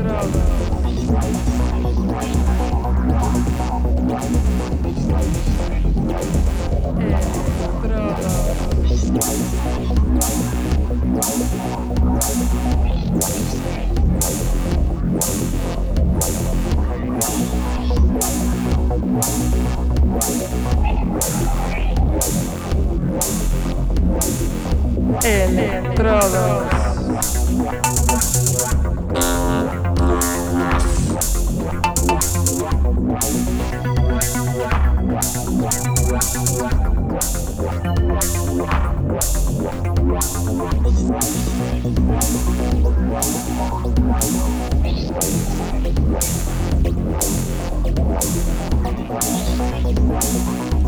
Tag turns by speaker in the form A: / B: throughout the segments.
A: Entrada. É, Electrodos.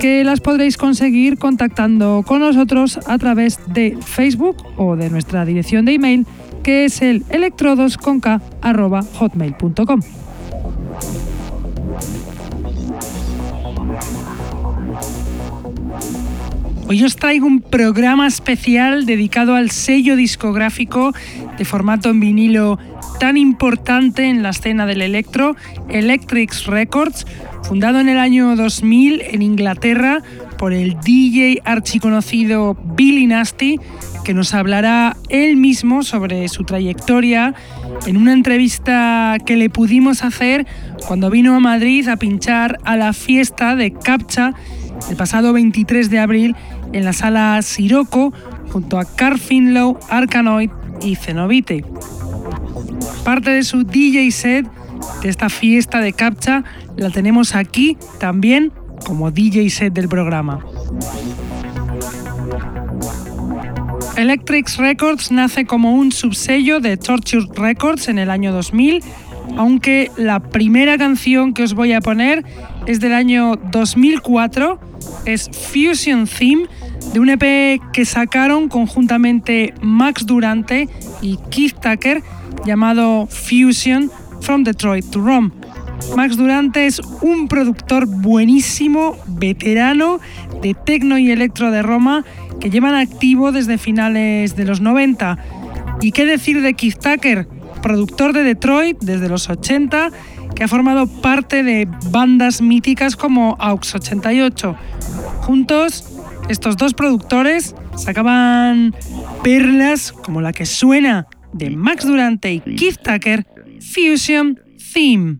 A: que las podréis conseguir contactando con nosotros a través de Facebook o de nuestra dirección de email que es el electrodosconk.hotmail.com. Hoy os traigo un programa especial dedicado al sello discográfico de formato en vinilo tan importante en la escena del electro, Electrics Records, fundado en el año 2000 en Inglaterra por el DJ archiconocido Billy Nasty, que nos hablará él mismo sobre su trayectoria en una entrevista que le pudimos hacer cuando vino a Madrid a pinchar a la fiesta de Captcha el pasado 23 de abril en la sala Siroco junto a Carl Finlow, Arkanoid y Cenobite. Parte de su DJ set de esta fiesta de Captcha la tenemos aquí también como DJ set del programa. Electrics Records nace como un subsello de Torture Records en el año 2000, aunque la primera canción que os voy a poner es del año 2004, es Fusion Theme, de un EP que sacaron conjuntamente Max Durante y Keith Tucker llamado Fusion From Detroit to Rome. Max Durante es un productor buenísimo, veterano de tecno y electro de Roma que llevan activo desde finales de los 90. ¿Y qué decir de Keith Tucker? Productor de Detroit desde los 80, que ha formado parte de bandas míticas como AUX 88. Juntos, estos dos productores sacaban perlas como la que suena de Max Durante y Keith Tucker, Fusion Theme.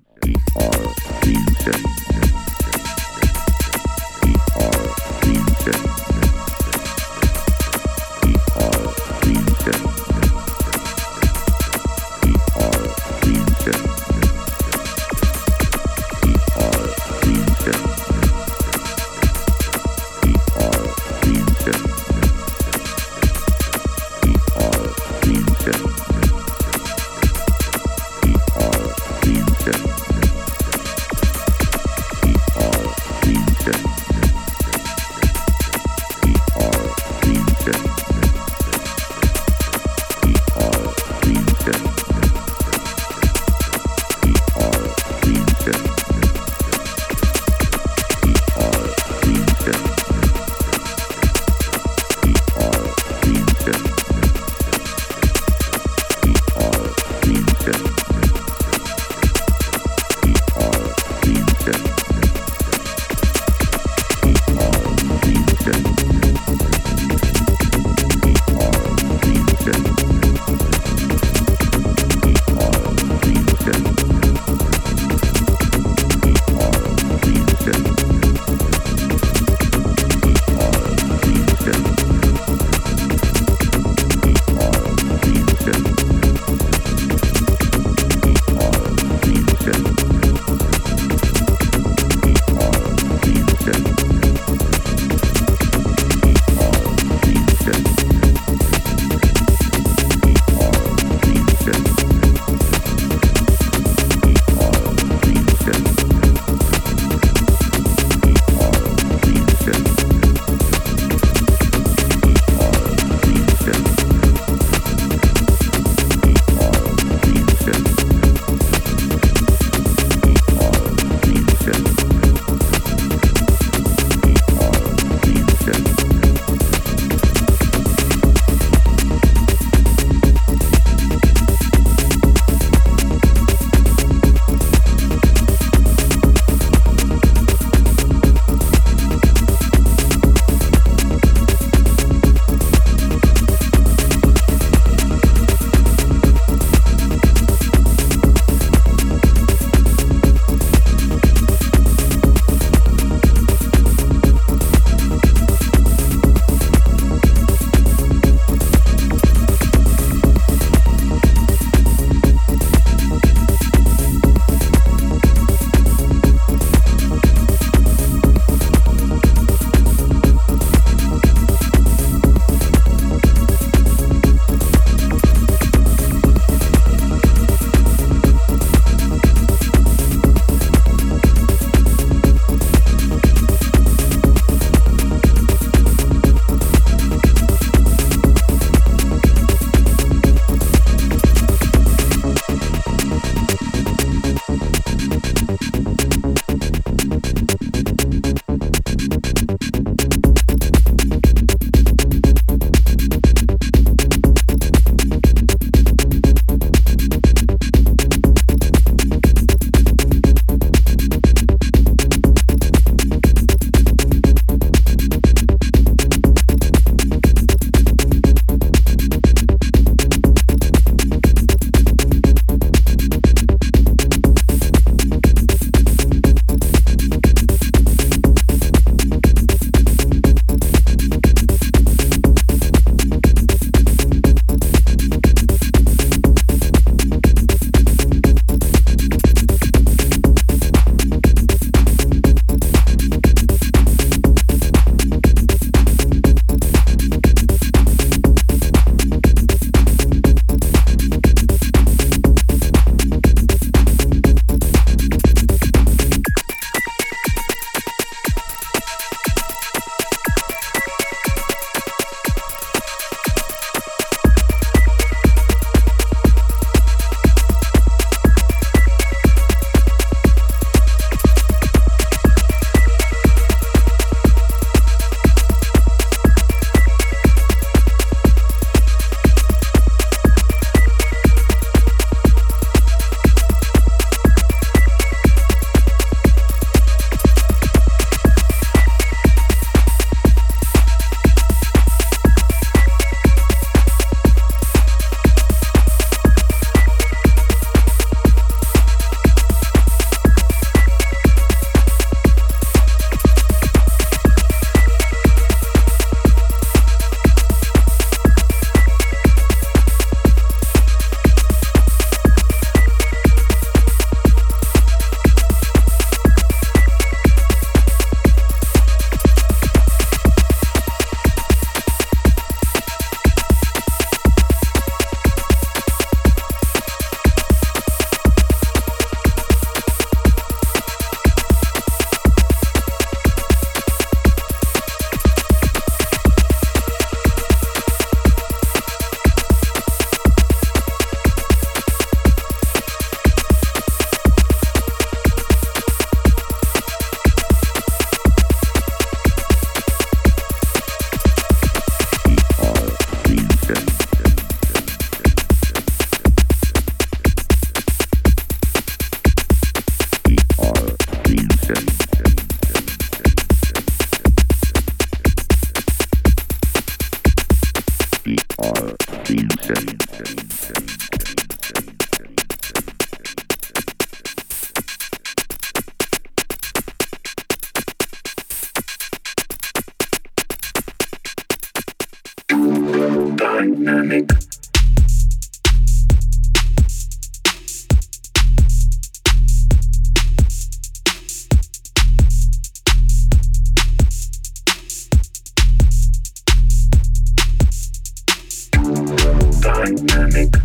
A: dynamic.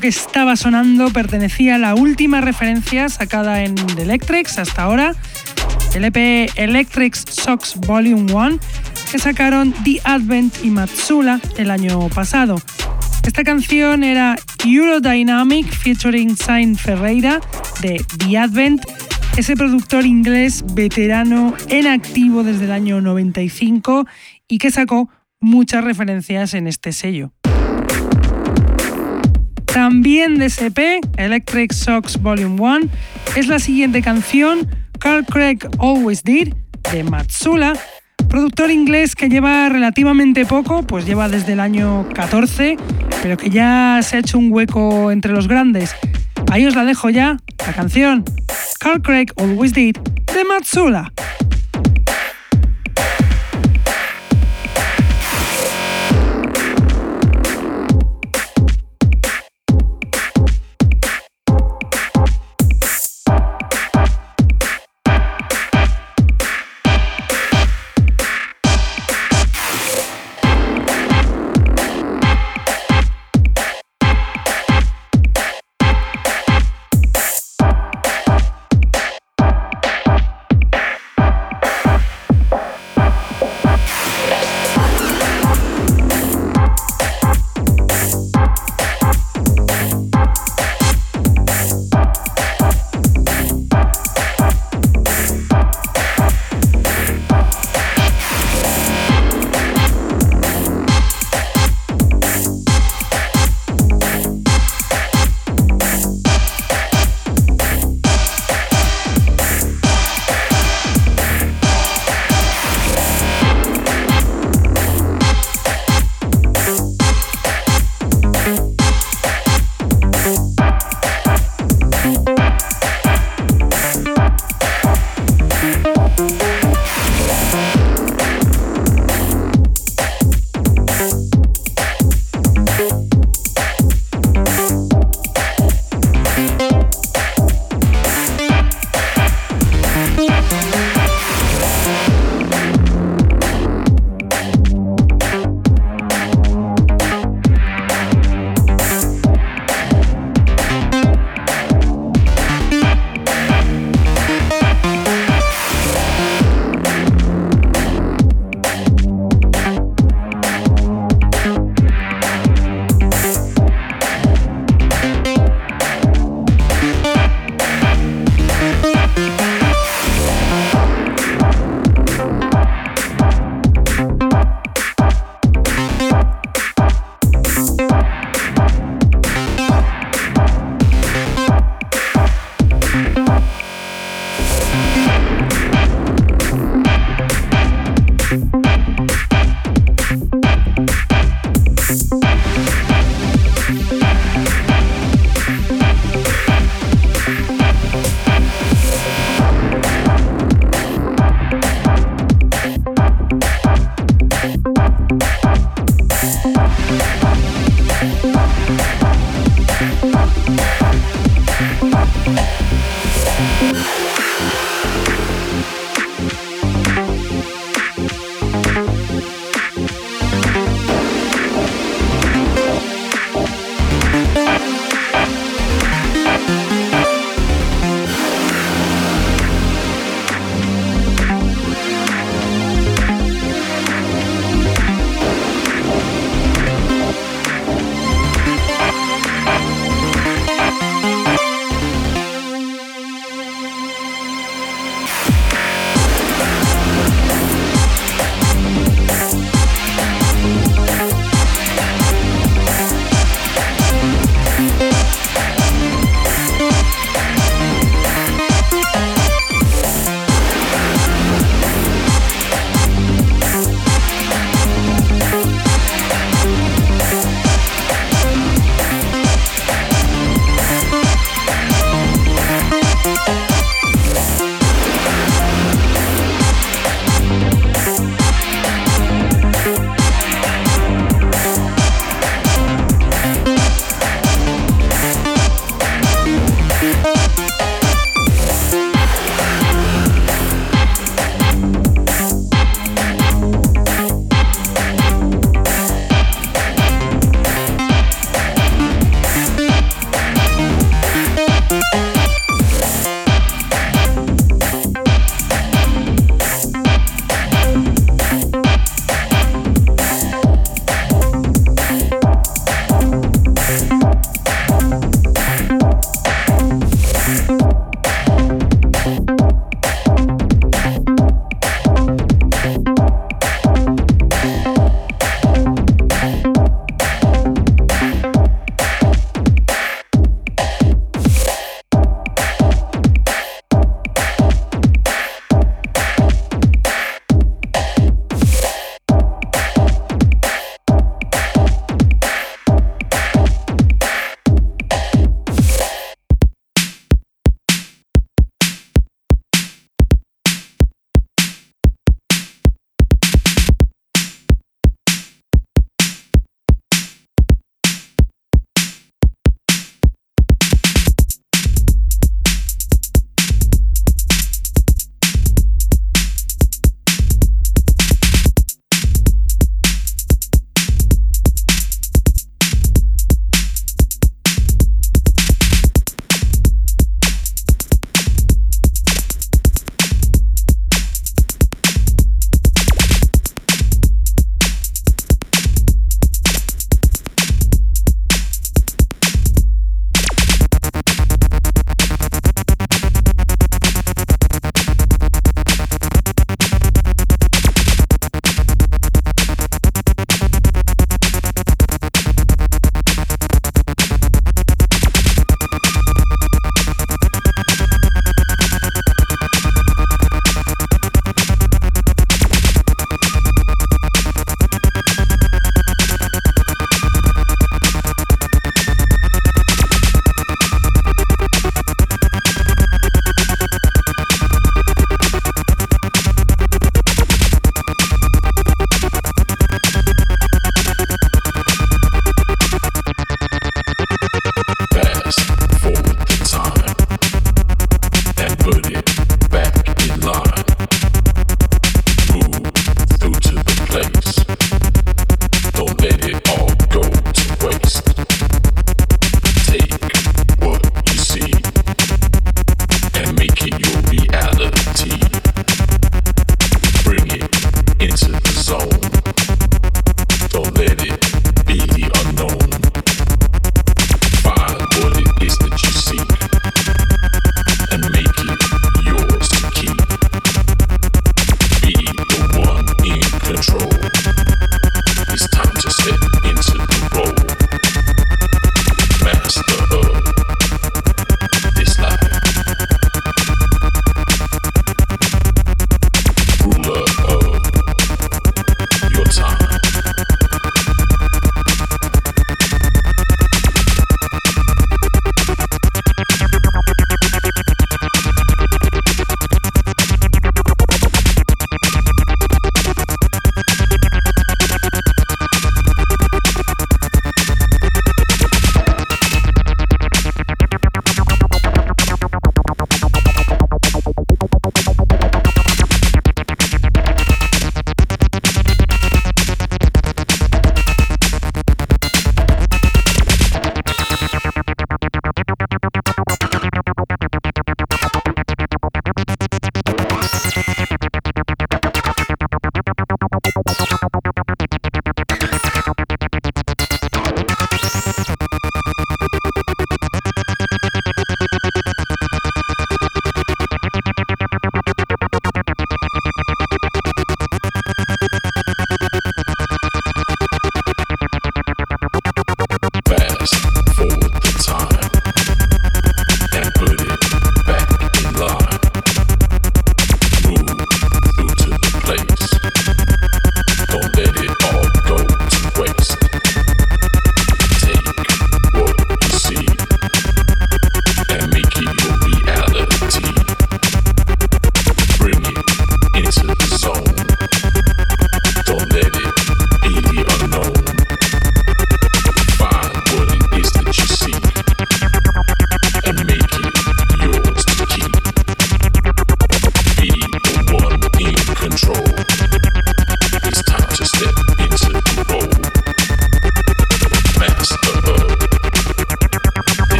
A: Que estaba sonando pertenecía a la última referencia sacada en The Electrics hasta ahora, el EP Electrics Socks Volume 1, que sacaron The Advent y Matsula el año pasado. Esta canción era Eurodynamic featuring Saint Ferreira de The Advent ese productor inglés veterano en activo desde el año 95 y que sacó muchas referencias en este sello. También de SP, Electric Socks Volume 1, es la siguiente canción, Carl Craig Always Did, de Matsula, productor inglés que lleva relativamente poco, pues lleva desde el año 14, pero que ya se ha hecho un hueco entre los grandes. Ahí os la dejo ya, la canción Carl Craig Always Did de. Matsula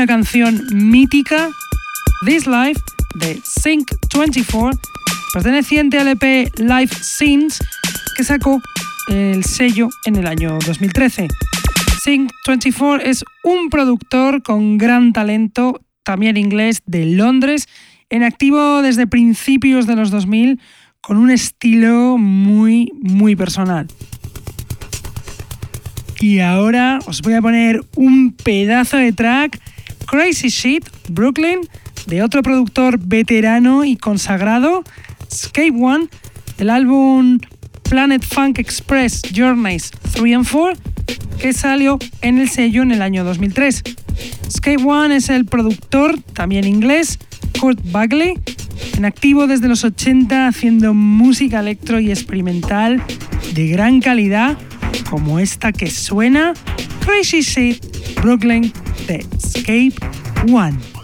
A: una canción mítica, This Life, de Sync 24, perteneciente al EP Live Scenes, que sacó el sello en el año 2013. Sync 24 es un productor con gran talento, también inglés, de Londres, en activo desde principios de los 2000, con un estilo muy, muy personal. Y ahora os voy a poner un pedazo de track, Crazy Shit, Brooklyn, de otro productor veterano y consagrado, Escape One, el álbum Planet Funk Express Journeys 3 and 4, que salió en el sello en el año 2003. Escape One es el productor, también inglés, Kurt Bagley, en activo desde los 80 haciendo música electro y experimental de gran calidad como esta que suena Crazy Shit, Brooklyn, The Escape 1.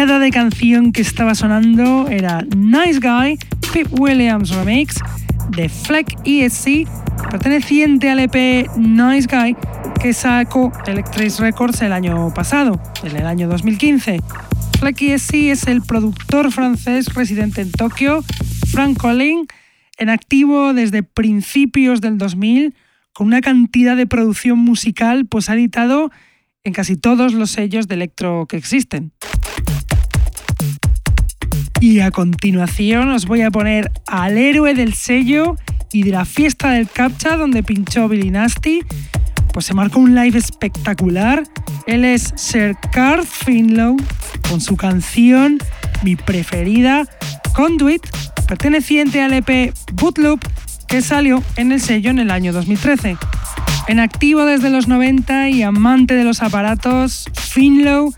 A: Bestiada de canción que estaba sonando era Nice Guy, Pete Williams Remix de Fleck ESC, perteneciente al EP Nice Guy que sacó Electric Records el año pasado, en el año 2015. Fleck ESC es el productor francés residente en Tokio, Frank Collin, en activo desde principios del 2000, con una cantidad de producción musical, pues ha editado en casi todos los sellos de electro que existen. Y a continuación os voy a poner al héroe del sello y de la fiesta del Captcha donde pinchó Billy Nasty. Pues se marcó un live espectacular. Él es Sir Carl Finlow con su canción, mi preferida, Conduit, perteneciente al EP Bootloop que salió en el sello en el año 2013. En activo desde los 90 y amante de los aparatos, Finlow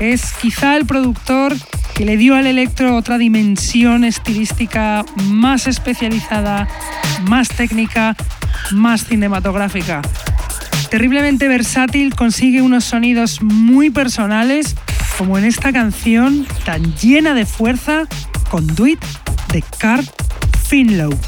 A: es quizá el productor que le dio al electro otra dimensión estilística más especializada, más técnica, más cinematográfica. Terriblemente versátil, consigue unos sonidos muy personales, como en esta canción tan llena de fuerza, Conduit de Carl Finlow.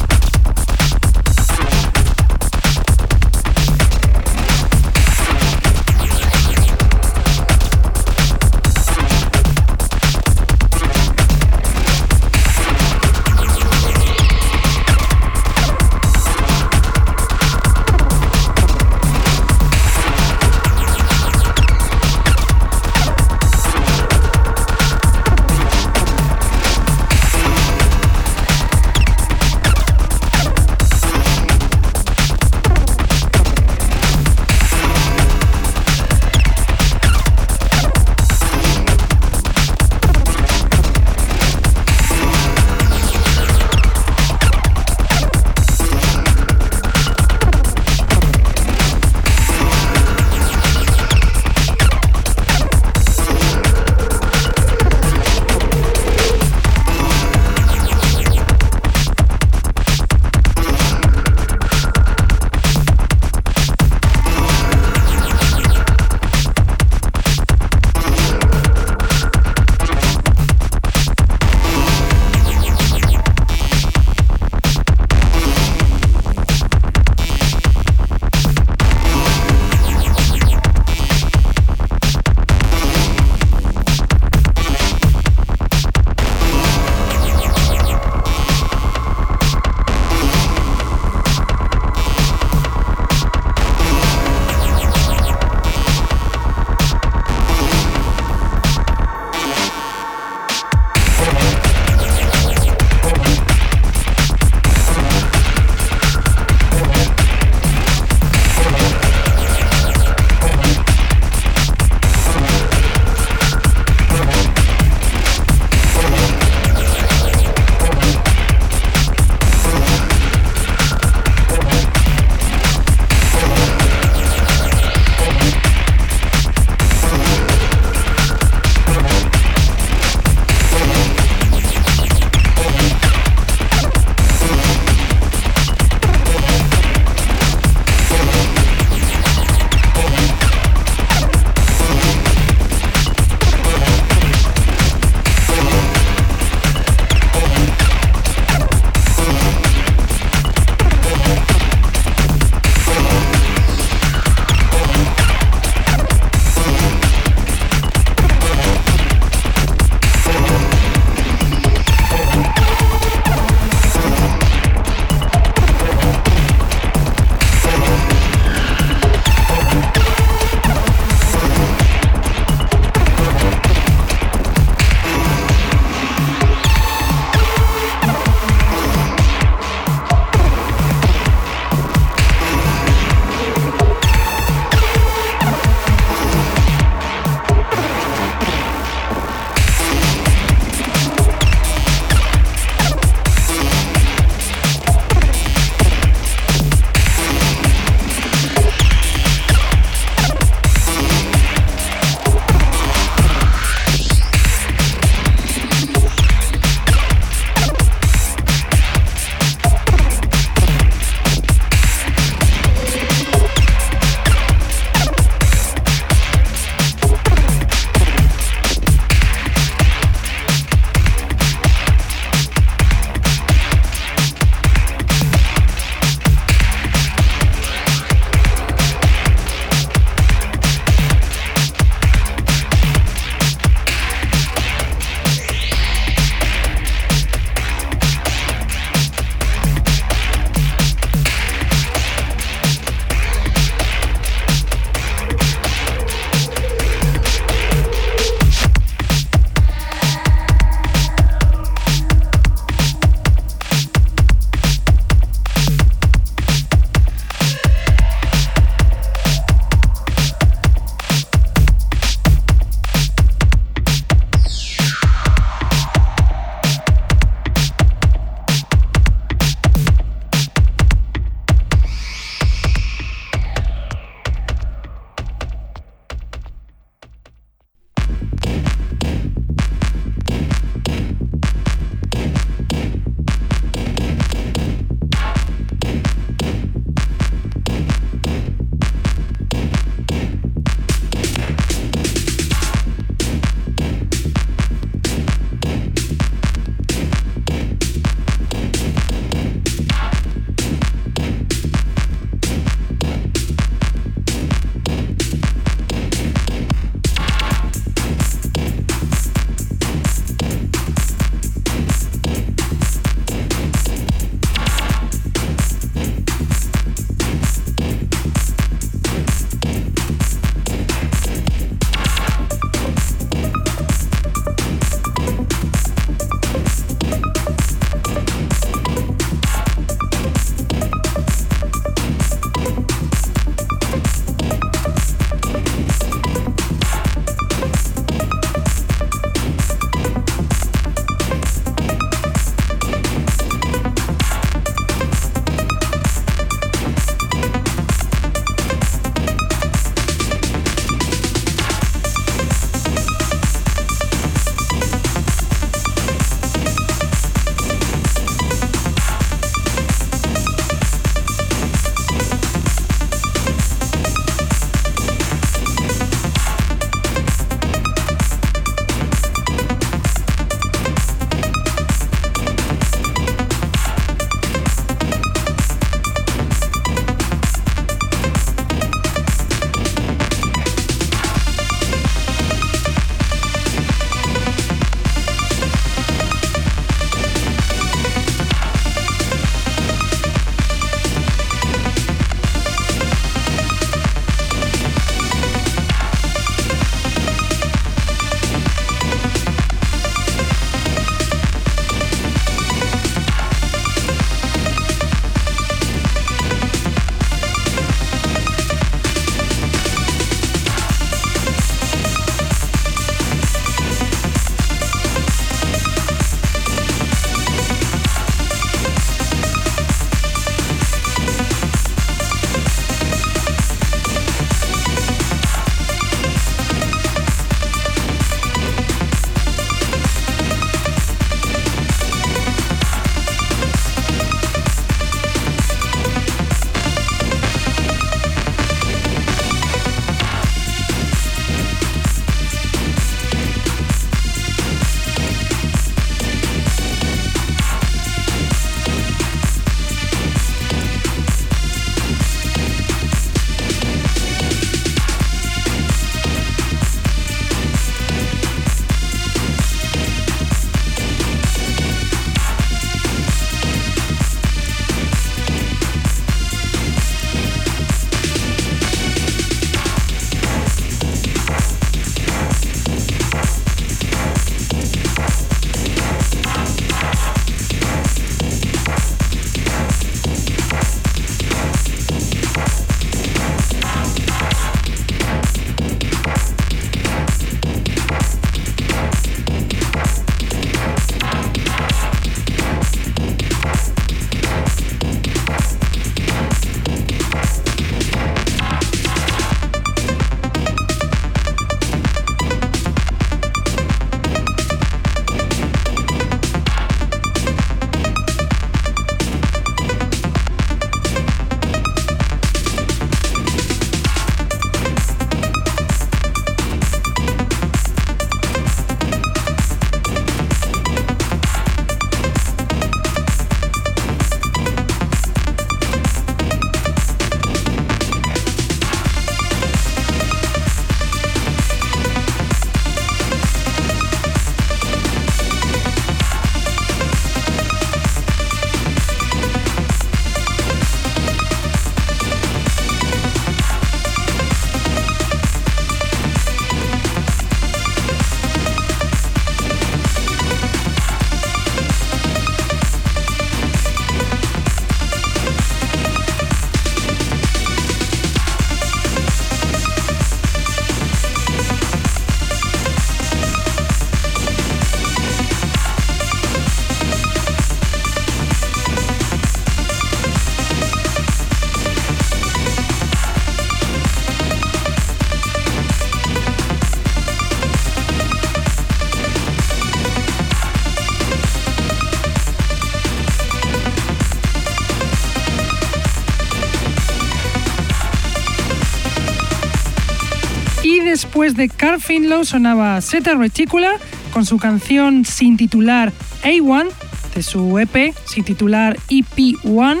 A: Después de Carl Finlow sonaba Seta Reticula con su canción sin titular A1 de su EP sin titular EP1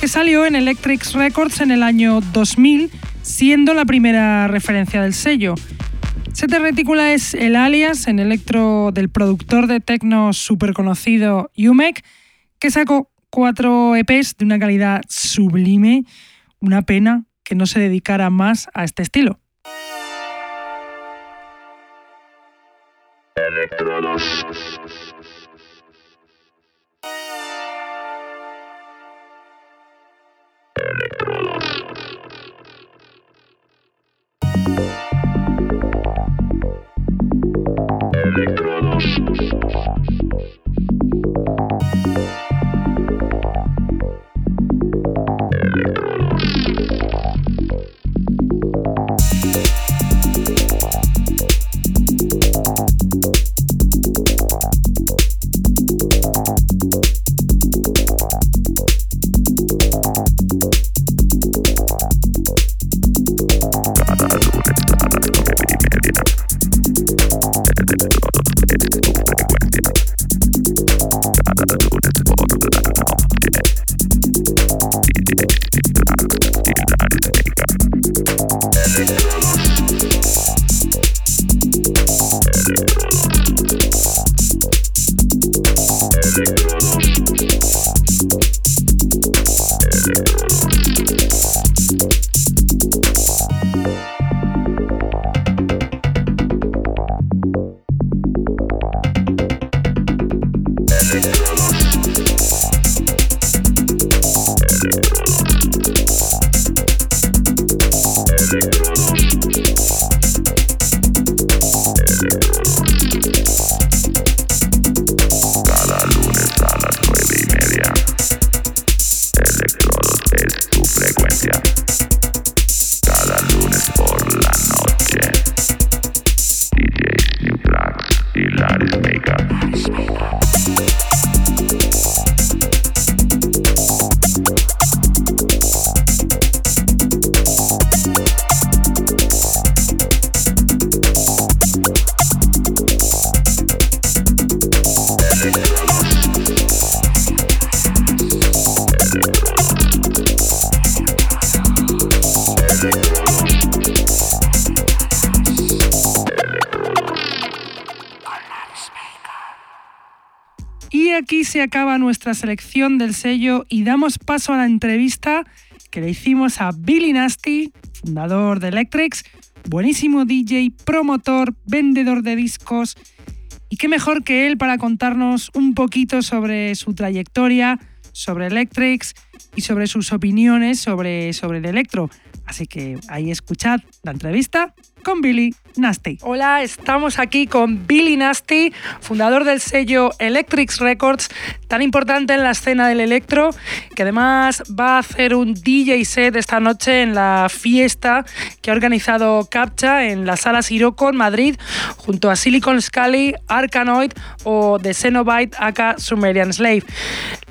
A: que salió en Electrics Records en el año 2000 siendo la primera referencia del sello. Seta Reticula es el alias en electro del productor de techno super conocido Umek que sacó cuatro EPs de una calidad sublime. Una pena que no se dedicara más a este estilo. Acaba nuestra selección del sello y damos paso a la entrevista que le hicimos a Billy Nasty, fundador de Electrics, buenísimo DJ, promotor, vendedor de discos. Y qué mejor que él para contarnos un poquito sobre su trayectoria, sobre Electrics y sobre sus opiniones sobre, sobre el electro. Así que ahí escuchad la entrevista con Billy Nasty. Hola, estamos aquí con Billy Nasty, fundador del sello Electrics Records, tan importante en la escena del electro, que además va a hacer un DJ set esta noche en la fiesta que ha organizado Captcha en la sala Siroco en Madrid, junto a Silicon Scully, Arkanoid o The Xenobite aka Sumerian Slave.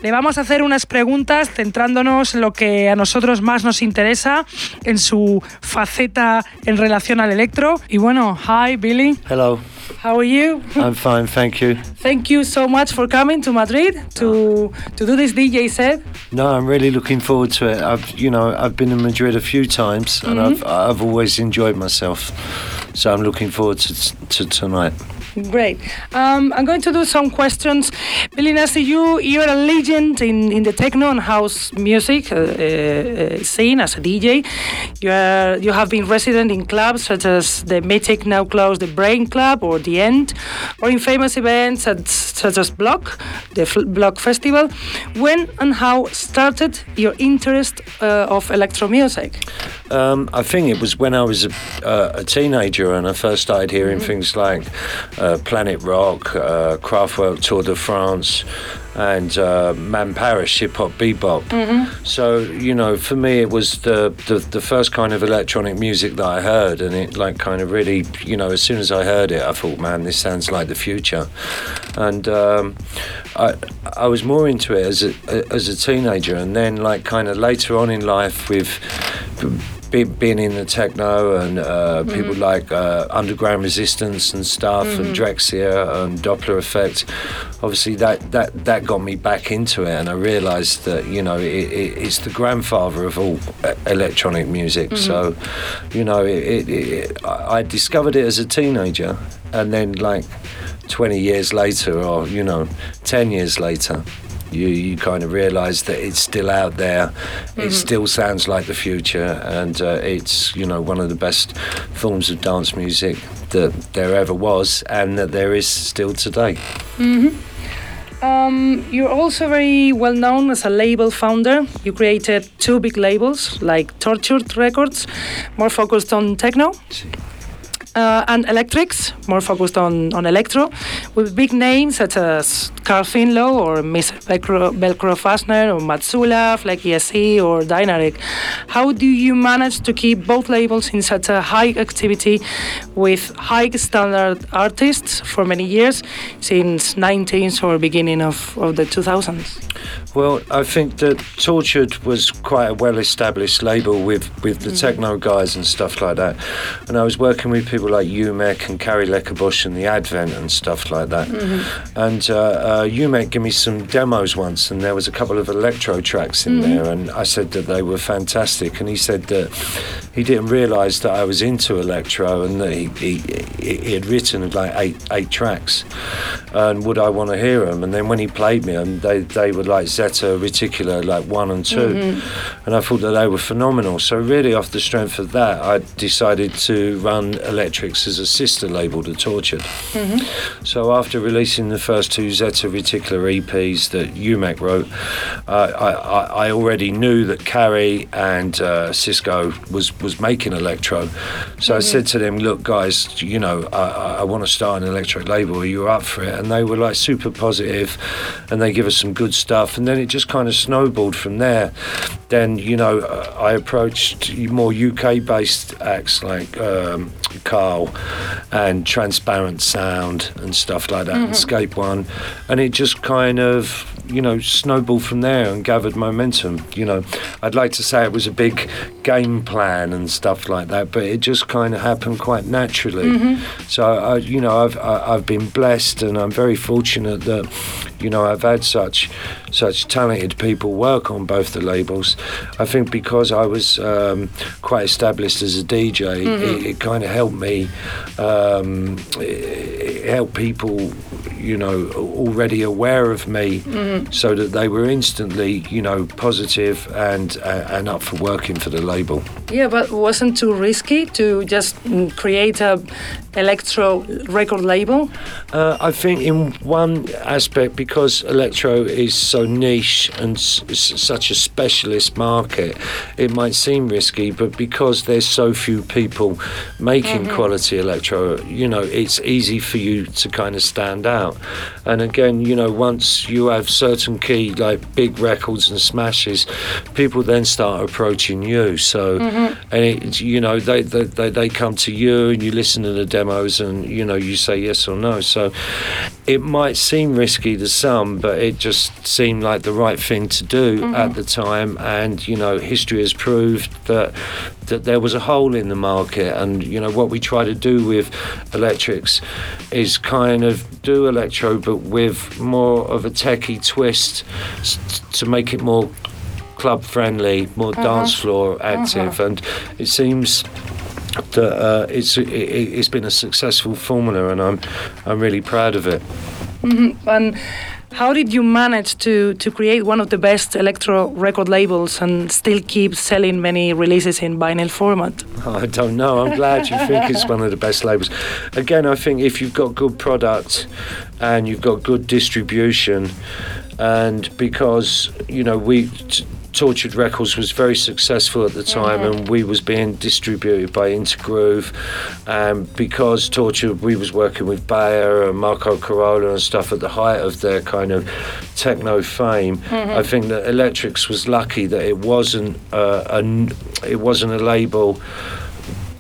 A: Le vamos a hacer unas preguntas centrándonos en lo que a nosotros más nos interesa, en su faceta en relación al electro. Y bueno, hi Billy.
B: Hello.
A: How are you?
B: I'm fine, thank you.
A: Thank you so much for coming to Madrid to to do this DJ set.
B: No, I'm really looking forward to it. I've you know I've been in Madrid a few times and mm -hmm. I've I've always enjoyed myself, so I'm looking forward to to tonight.
A: Great. Um, I'm going to do some questions. Billy Nasty, you, you're a legend in, in the techno and house music uh, uh, scene as a DJ. You, are, you have been resident in clubs such as the Mythic, now closed, the Brain Club or The End, or in famous events such, such as Block, the F Block Festival. When and how started your interest uh, of electro music?
B: Um, I think it was when I was a, uh, a, teenager and I first started hearing mm -hmm. things like uh, Planet Rock, uh, Kraftwerk Tour de France, and uh, Man Parrish hip hop bebop. Mm-hmm. So you know, for me, it was the, the, the first kind of electronic music that I heard, and it like kind of really, you know, as soon as I heard it, I thought, man, this sounds like the future. And um, I I was more into it as a as a teenager, and then like kind of later on in life with be, being in the techno and uh,
C: Mm-hmm.
B: people like uh, Underground Resistance and stuff and Drexciya and Doppler Effect, obviously that, that, that got me back into it and I realised that, you know, it, it, it's the grandfather of all electronic music.
C: Mm-hmm.
B: So, you know, it, it, it, I I discovered it as a teenager and then like 20 years later or, you know, 10 years later, you, you kind of realise that it's still out there. It still sounds like the future, and uh, it's you know one of the best forms of dance music that there ever was, and that there is still today.
C: Um, you're also very well known as a label founder. You created two big labels like Tortured Records, more focused on techno, uh, and Electrix, more focused on, on electro, with big names such as Carl Finlow or Miss Velcro, Velcro Fastener or Matsula, Fleck ESC or Dynarec. How do you manage to keep both labels in such a high activity with high standard artists for many years, since 19th or beginning of, of the 2000s?
B: Well, I think that Tortured was quite a well-established label with, with the techno guys and stuff like that. And I was working with people like Umek and Carrie Leckerbush and the Advent and stuff like that. And uh, uh, Umek gave me some demos once, and there was a couple of electro tracks in there, and I said that they were fantastic. And he said that he didn't realise that I was into electro, and that he, he, he he had written like eight eight tracks, and would I want to hear them? And then when he played me, and they they were like Zeta Reticula, like one and 2 and I thought that they were phenomenal. So really, off the strength of that, I decided to run Electrix as a sister label to Tortured. So after releasing the first two Zeta Reticula EPs that Umek wrote, uh, I, I, I already knew that Carrie and uh, Cisco was, was making electro. So I said to them, look, guys, you know, I, I, I want to start an electric label. Are you up for it? And they were like super positive and they give us some good stuff. And then it just kind of snowballed from there. Then, you know, I approached more UK based acts like um, Carl and Transparent Sound and stuff like that, and Scape One. And it just kind of, you know, snowballed from there and gathered momentum. You know, I'd like to say it was a big game plan and stuff like that, but it just kind of happened quite naturally. So, I, you know, I've I, I've been blessed and I'm very fortunate that, you know, I've had such such talented people work on both the labels. I think because I was um, quite established as a DJ, it, it kind of helped me. Um, it helped people, you know, already aware of me, so that they were instantly, you know, positive and uh, and up for working for the label.
C: Yeah, but wasn't too risky to just mm, create a electro record label?
B: Uh, I think in one aspect, because electro is so niche and such a specialist market, it might seem risky, but because there's so few people making quality electro, you know, it's easy for you to kind of stand out. And again, you know, once you have certain key, like big records and smashes, people then start approaching you. So, mm-hmm. and it, you know, they, they, they, they come to you and you listen to the demos and, you know, you say yes or no. So it might seem risky to some, but it just seemed like the right thing to do mm-hmm. at the time. And, you know, history has proved that that there was a hole in the market. And you know what we try to do with Electrix is kind of do electro but with more of a techie twist to make it more club friendly more mm-hmm. dance floor mm-hmm. active. And it seems that uh, it's it, it's been a successful formula and I'm I'm really proud of it. Mm-hmm.
C: And how did you manage to, to create one of the best electro record labels and still keep selling many releases in vinyl format?
B: Oh, I don't know. I'm glad you think it's one of the best labels. Again, I think if you've got good product and you've got good distribution, and because you know we. Tortured Records was very successful at the time, and we was being distributed by Intergroove. And because Tortured, we was working with Bayer and Marco Carola and stuff at the height of their kind of techno fame. I think that Electrix was lucky that it wasn't uh, a n- it wasn't a label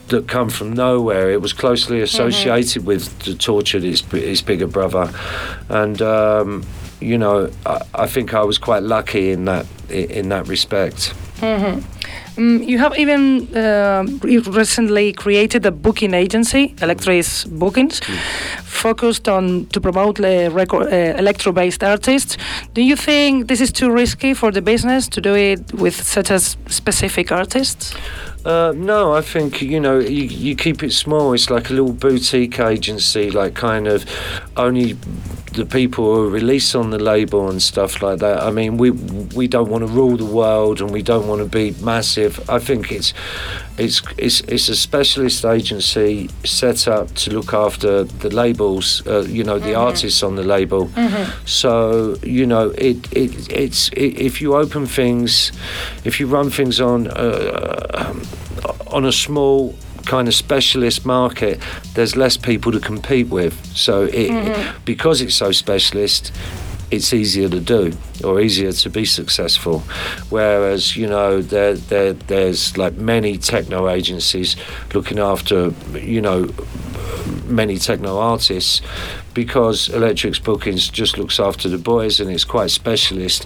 B: that come from nowhere. It was closely associated with the tortured his, his bigger brother, and um, you know I, I think I was quite lucky in that in that respect.
A: Um, you have even uh, recently created a booking agency, Electrix Bookings, mm. Focused on to promote uh, record, uh, electro-based artists. Do you think this is too risky for the business to do it with such as specific artists?
B: Uh, no, I think you know you, you keep it small. It's like a little boutique agency, like kind of only the people who are released on the label and stuff like that. I mean, we we don't want to rule the world and we don't want to be massive. I think it's it's it's it's a specialist agency set up to look after the labels. Uh, you know, the mm-hmm. artists on the label. Mm-hmm. So you know, it it it's it, if you open things, if you run things on uh, um, on a small kind of specialist market, there's less people to compete with. So it, mm-hmm. because it's so specialist, it's easier to do or easier to be successful. Whereas, you know, there, there there's like many techno agencies looking after, you know, many techno artists because Electrix Bookings just looks after the boys and it's quite specialist.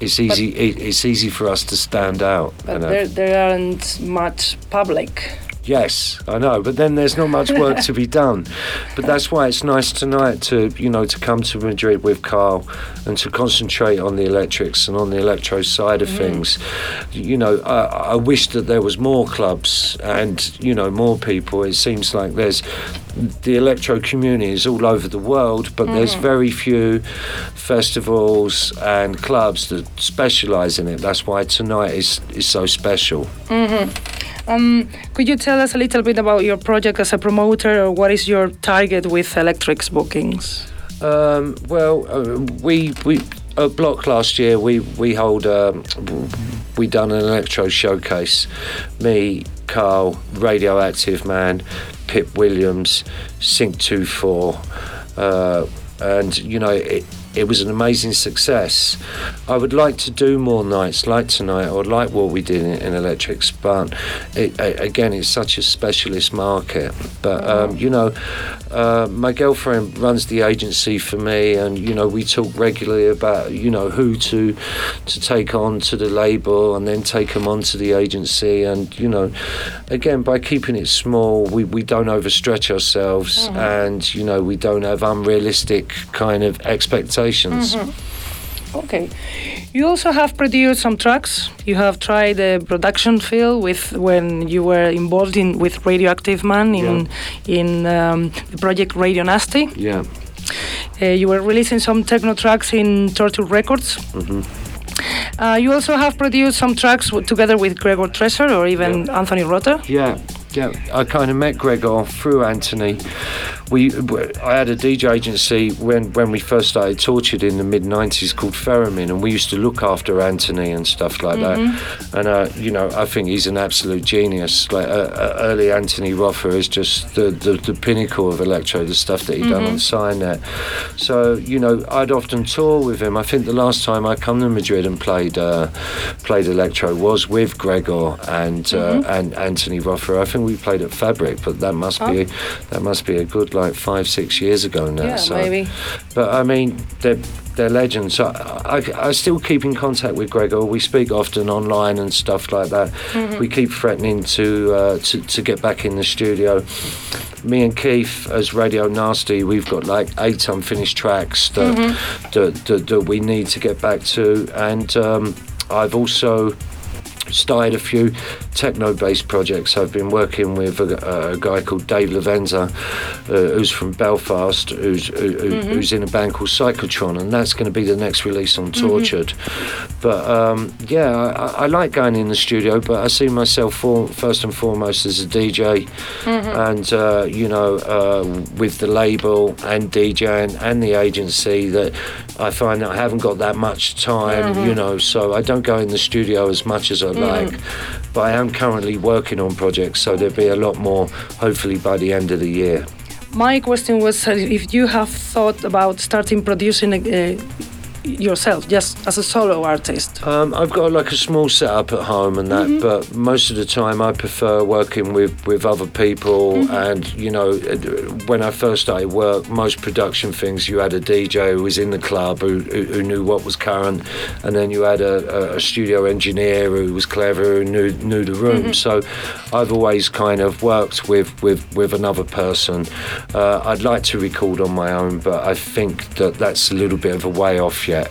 B: It's easy. It, it's easy for us to stand out.
A: But you know? there, there aren't much public
B: Yes, I know, but then there's not much work to be done. But that's why it's nice tonight to, you know, to come to Madrid with Carl and to concentrate on the electrics and on the electro side of mm. things. You know, I, I wish that there was more clubs and, you know, more people. It seems like there's the electro community is all over the world, but mm. there's very few festivals and clubs that specialize in it. That's why tonight is, is so special.
A: Mm-hmm. Um, could you tell us a little bit about your project as a promoter, or what is your target with Electrix bookings?
B: Um, well, uh, we we at Block last year we we hold um, we done an electro showcase. Me, Carl, Radioactive Man, Pip Williams, Sync Two Four, uh, and you know it it was an amazing success. I would like to do more nights like tonight or like what we did in, in Electrix, but it, again, it's such a specialist market. But um, you know, uh, my girlfriend runs the agency for me, and you know, we talk regularly about you know who to to take on to the label and then take them onto the agency, and you know, again, by keeping it small, we, we don't overstretch ourselves, mm-hmm. and you know, we don't have unrealistic kind of expectations
A: Mm-hmm. Okay. You also have produced some tracks. You have tried the production field with when you were involved in with Radioactive Man in yeah. in um, the project Radio Nasty.
B: Yeah.
A: Uh, you were releasing some techno tracks in Tortured Records. Mm-hmm. Uh, you also have produced some tracks w- together with Gregor Tresher or even yeah. Anthony Rother.
B: Yeah, yeah. I kind of met Gregor through Anthony we I had a DJ agency when when we first started Tortured in the mid '90s called Theremin, and we used to look after Anthony and stuff like mm-hmm. that. And uh, you know, I think he's an absolute genius. Like uh, uh, early Anthony Rother is just the, the, the pinnacle of electro, the stuff that he mm-hmm. done on Signet. So you know, I'd often tour with him. I think the last time I come to Madrid and played uh, played electro was with Gregor and uh, mm-hmm. and Anthony Rother. I think we played at Fabric, but that must oh. be that must be a good like five, six years ago now.
A: Yeah, so, maybe.
B: But I mean, they're they're legends. So I, I, I, still keep in contact with Gregor. We speak often online and stuff like that. Mm-hmm. We keep threatening to, uh, to to get back in the studio. Me and Keith, as Radio Nasty, we've got like eight unfinished tracks that mm-hmm. that, that, that, we need to get back to, and um, I've also started a few techno-based projects. I've been working with a, a guy called Dave Lavenza, uh, who's from Belfast, who's who, mm-hmm. who's in a band called Cyclotron, and that's going to be the next release on mm-hmm. Tortured. Mm-hmm. But um, yeah, I, I, like going in the studio, but I see myself for, first and foremost as a DJ, mm-hmm. and uh, you know, uh, with the label and DJing and the agency that I find that I haven't got that much time, mm-hmm. you know, so I don't go in the studio as much as I mm. like. But I am currently working on projects, so there'll be a lot more hopefully by the end of the year.
A: My question was uh, if you have thought about starting producing uh,
C: yourself, just as a solo artist?
B: Um, I've got like a small setup at home and that, mm-hmm. but most of the time I prefer working with, with other people. Mm-hmm. And you know, when I first started work, most production things you had a DJ who was in the club who, who, who knew what was current, and then you had a, a, studio engineer who was clever who knew knew the room. Mm-hmm. So I've always kind of worked with with, with another person. Uh, I'd like to record on my own, but I think that that's a little bit of a way off yet.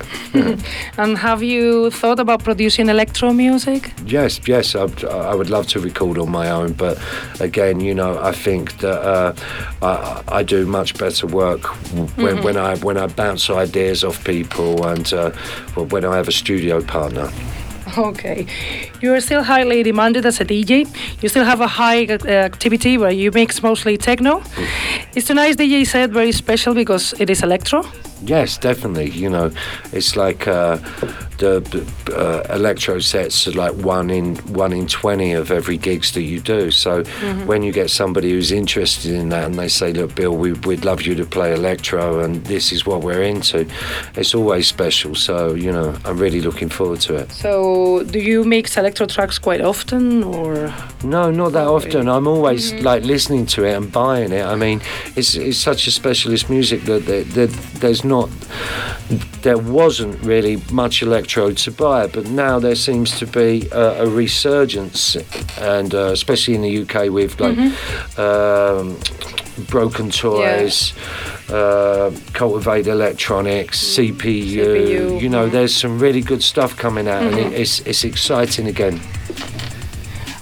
C: and have you thought about producing electro music?
B: Yes, yes, I'd, I would love to record on my own, but again, you know, I think that uh, I, I, do much better work when, mm-hmm. when I when I bounce ideas off people and uh, when I have a studio partner.
C: Okay. You are still highly demanded as a DJ. You still have a high uh, activity where you mix mostly techno. Mm. Is tonight's DJ set very special because it is electro?
B: Yes, definitely. You know, it's like uh, the uh, electro sets are like one in one in twenty of every gigs that you do. So mm-hmm. when you get somebody who's interested in that and they say, "Look, Bill, we, would love you to play electro, and this is what we're into," it's always special. So you know, I'm really looking forward to it.
C: So, do you mix electro tracks quite often, or
B: no, not that often. I'm always mm-hmm. like listening to it and buying it. I mean, it's it's such a specialist music that, that, that there's not there wasn't really much electro to buy, but now there seems to be a, a resurgence, and uh, especially in the UK with like mm-hmm. um, Brokntoys. Yeah. Uh, cultivate electronics, mm. CPU, CPU. You know, mm-hmm. there's some really good stuff coming out, mm-hmm. and it, it's it's exciting again.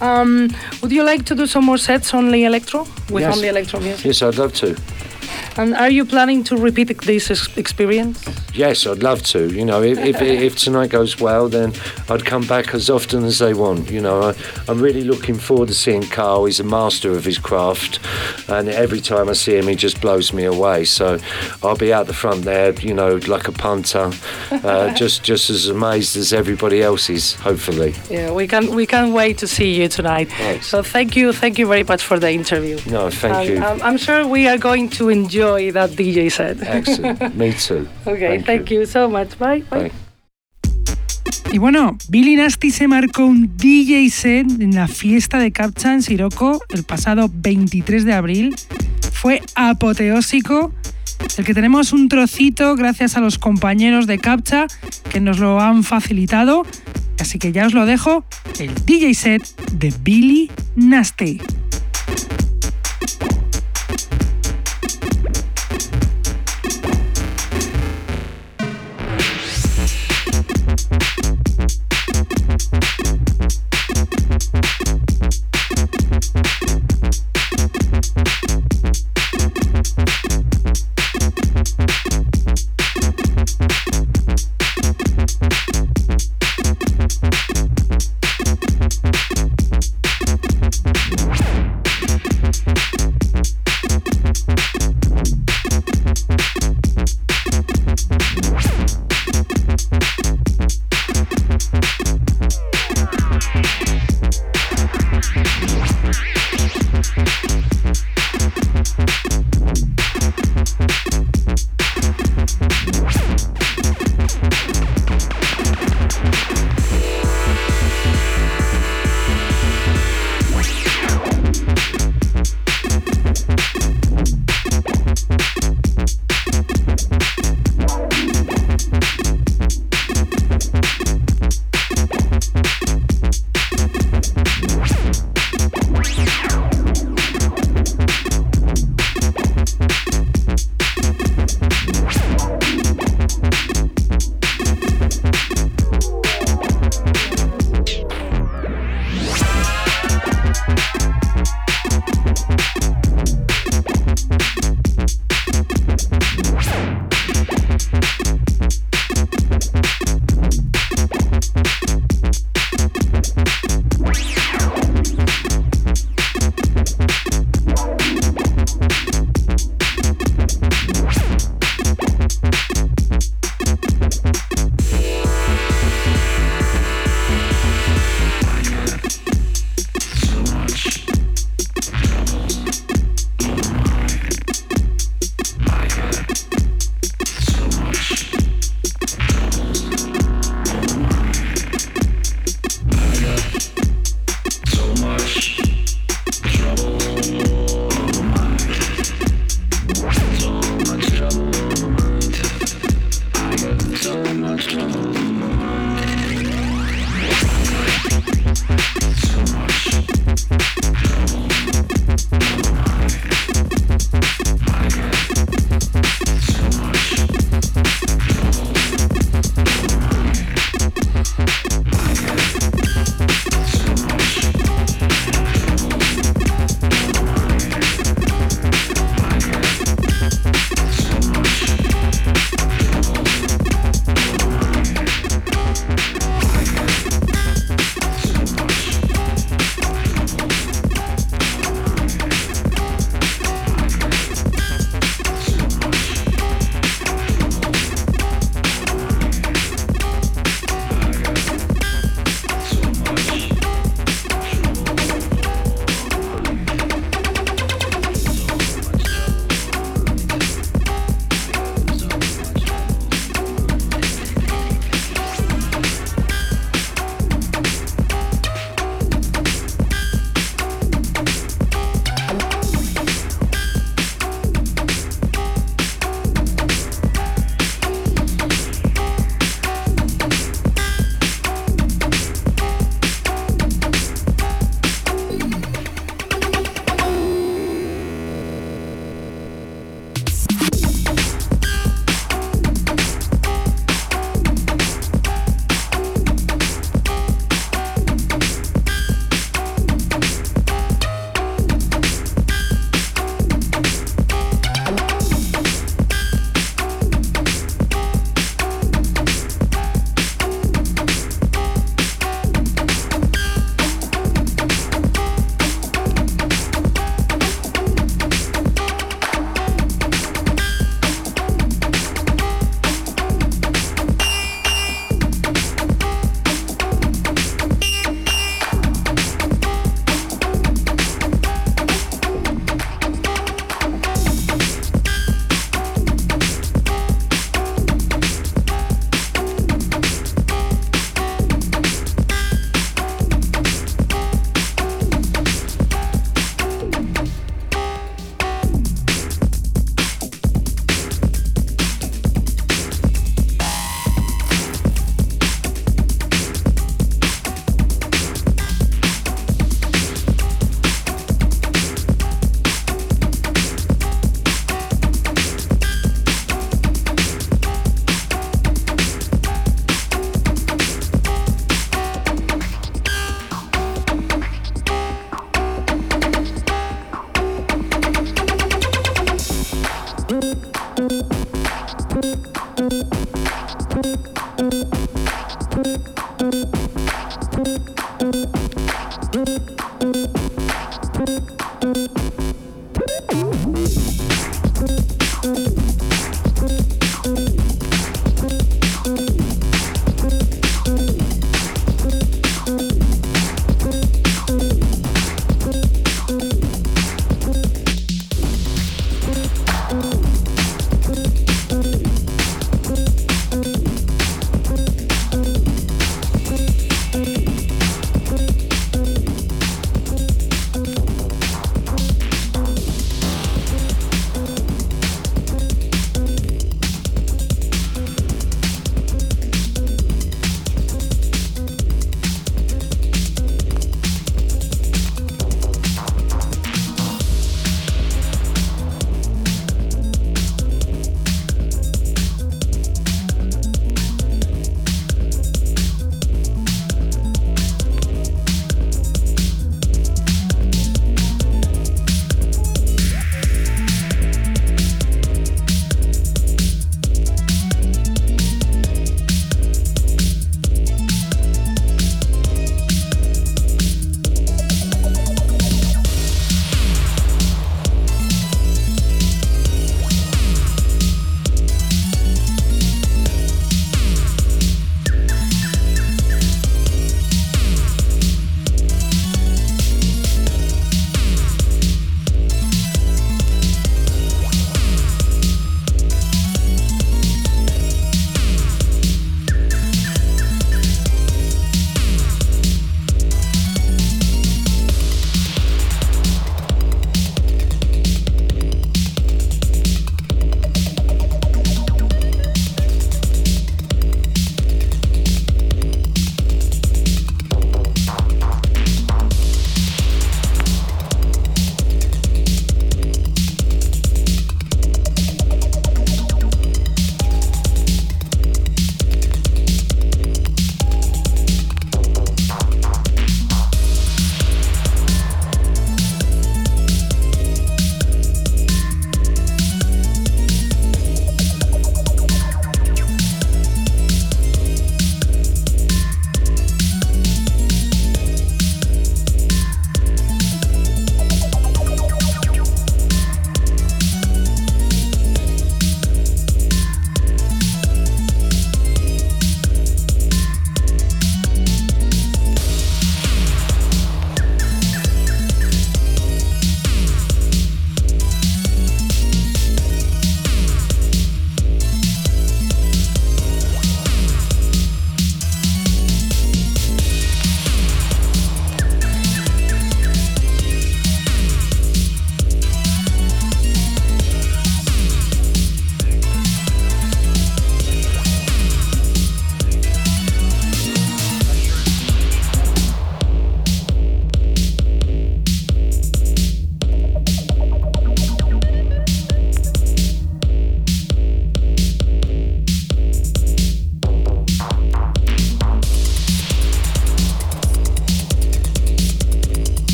C: Um, would you like to do some more sets only electro with yes. only electro music?
B: Yes, I'd love to.
C: And are you planning to repeat this experience?
B: Yes, I'd love to. You know, if, if, if, tonight goes well, then I'd come back as often as they want. You know, I, am really looking forward to seeing Carl. He's a master of his craft, and every time I see him, he just blows me away. So I'll be out the front there, you know, like a punter, uh, just just as amazed as everybody else is. Hopefully.
C: Yeah, we can we can't wait to see you tonight. Thanks. So thank you, thank you very much for the interview.
B: No, thank you.
C: I'm sure we are going to enjoy enjoy that DJ set.
B: Excellent. Me too.
C: Okay, thank, thank you. you. so much. Bye. Bye. Bye.
A: Y bueno, Billy Nasty se marcó un DJ set en la fiesta de Captcha en Siroco el pasado 23 de abril. Fue apoteósico. El que tenemos un trocito gracias a los compañeros de Captcha que nos lo han facilitado. Así que ya os lo dejo, el DJ set de Billy Nasty.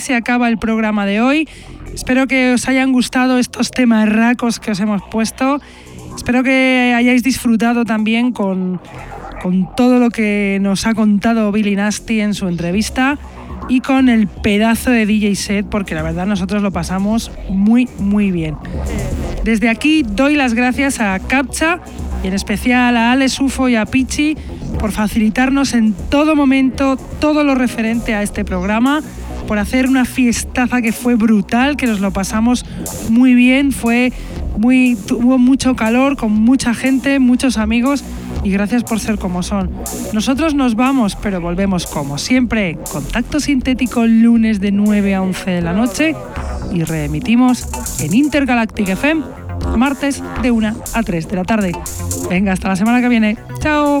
A: Se acaba el programa de hoy. Espero que os hayan gustado estos temas racos que os hemos puesto. Espero que hayáis disfrutado también con, con todo lo que nos ha contado Billy Nasty en su entrevista y con el pedazo de DJ set, porque la verdad nosotros lo pasamos muy, muy bien. Desde aquí doy las gracias a Captcha y en especial a Alex Ufo y a Pichi por facilitarnos en todo momento todo lo referente a este programa por hacer una fiestaza que fue brutal, que nos lo pasamos muy bien, fue muy, tuvo mucho calor, con mucha gente, muchos amigos y gracias por ser como son. Nosotros nos vamos, pero volvemos como siempre. Contacto sintético lunes de 9 a 11 de la noche y reemitimos en Intergalactic FM martes de 1 a 3 de la tarde. Venga, hasta la semana que viene. Chao.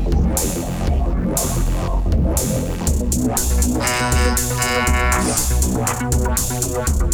A: Wow.